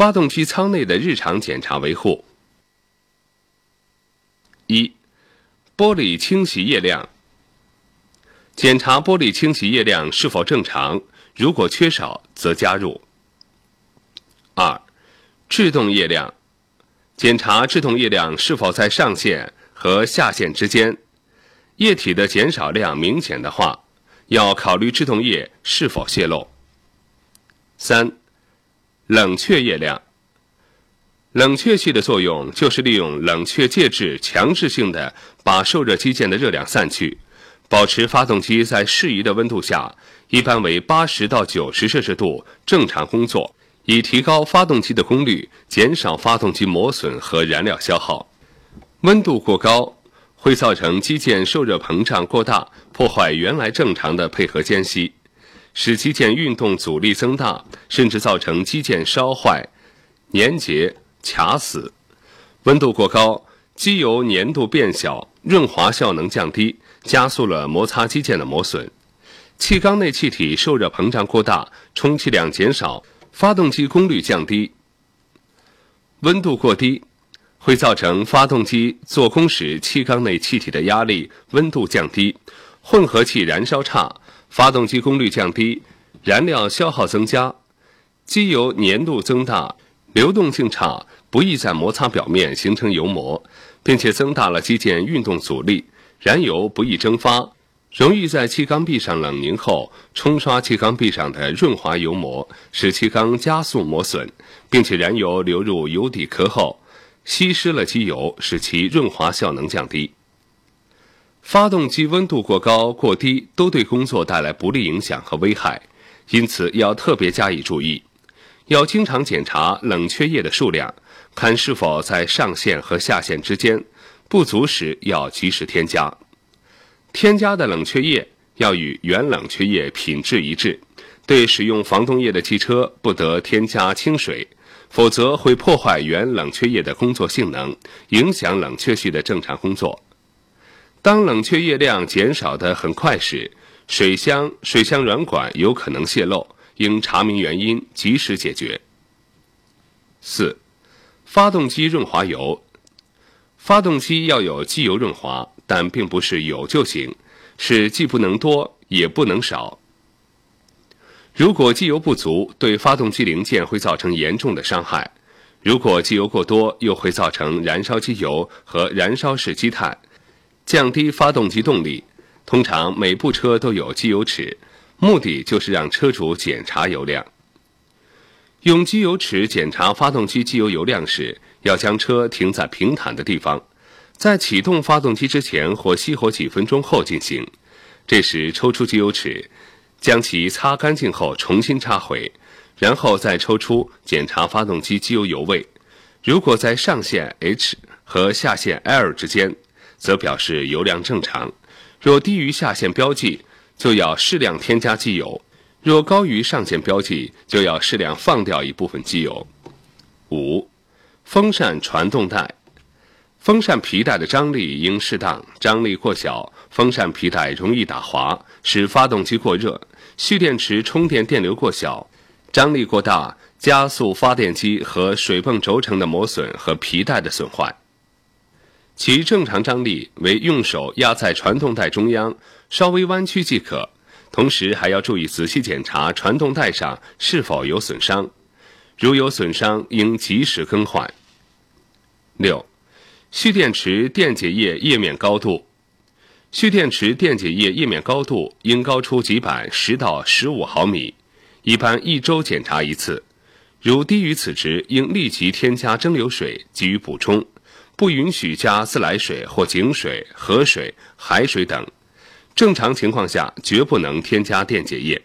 发动机舱内的日常检查维护：一、玻璃清洗液量。检查玻璃清洗液量是否正常，如果缺少，则加入。二、制动液量。检查制动液量是否在上限和下限之间，液体的减少量明显的话，要考虑制动液是否泄漏。三、冷却液量。冷却器的作用就是利用冷却介质强制性的把受热机件的热量散去，保持发动机在适宜的温度下，一般为八十到九十摄氏度正常工作，以提高发动机的功率，减少发动机磨损和燃料消耗。温度过高会造成机件受热膨胀过大，破坏原来正常的配合间隙。使机件运动阻力增大，甚至造成机件烧坏、粘结、卡死。温度过高，机油粘度变小，润滑效能降低，加速了摩擦机件的磨损。气缸内气体受热膨胀过大，充气量减少，发动机功率降低。温度过低，会造成发动机做功时气缸内气体的压力、温度降低，混合气燃烧差。发动机功率降低，燃料消耗增加，机油粘度增大，流动性差，不易在摩擦表面形成油膜，并且增大了机件运动阻力，燃油不易蒸发，容易在气缸壁上冷凝后冲刷气缸壁上的润滑油膜，使气缸加速磨损，并且燃油流入油底壳后稀释了机油，使其润滑效能降低。发动机温度过高、过低都对工作带来不利影响和危害，因此要特别加以注意。要经常检查冷却液的数量，看是否在上限和下限之间，不足时要及时添加。添加的冷却液要与原冷却液品质一致。对使用防冻液的汽车不得添加清水，否则会破坏原冷却液的工作性能，影响冷却系的正常工作。当冷却液量减少的很快时，水箱、水箱软管有可能泄漏，应查明原因，及时解决。四、发动机润滑油，发动机要有机油润滑，但并不是有就行，是既不能多也不能少。如果机油不足，对发动机零件会造成严重的伤害；如果机油过多，又会造成燃烧机油和燃烧式积碳。降低发动机动力，通常每部车都有机油尺，目的就是让车主检查油量。用机油尺检查发动机机油油量时，要将车停在平坦的地方，在启动发动机之前或熄火几分钟后进行。这时抽出机油尺，将其擦干净后重新插回，然后再抽出检查发动机机油油位。如果在上限 H 和下限 L 之间，则表示油量正常，若低于下限标记，就要适量添加机油；若高于上限标记，就要适量放掉一部分机油。五、风扇传动带，风扇皮带的张力应适当，张力过小，风扇皮带容易打滑，使发动机过热；蓄电池充电电流过小，张力过大，加速发电机和水泵轴承的磨损和皮带的损坏。其正常张力为用手压在传动带中央，稍微弯曲即可。同时还要注意仔细检查传动带上是否有损伤，如有损伤应及时更换。六、蓄电池电解液液面高度，蓄电池电解液液面高度应高出极板十到十五毫米，一般一周检查一次。如低于此值，应立即添加蒸馏水给予补充。不允许加自来水或井水、河水、海水等。正常情况下，绝不能添加电解液。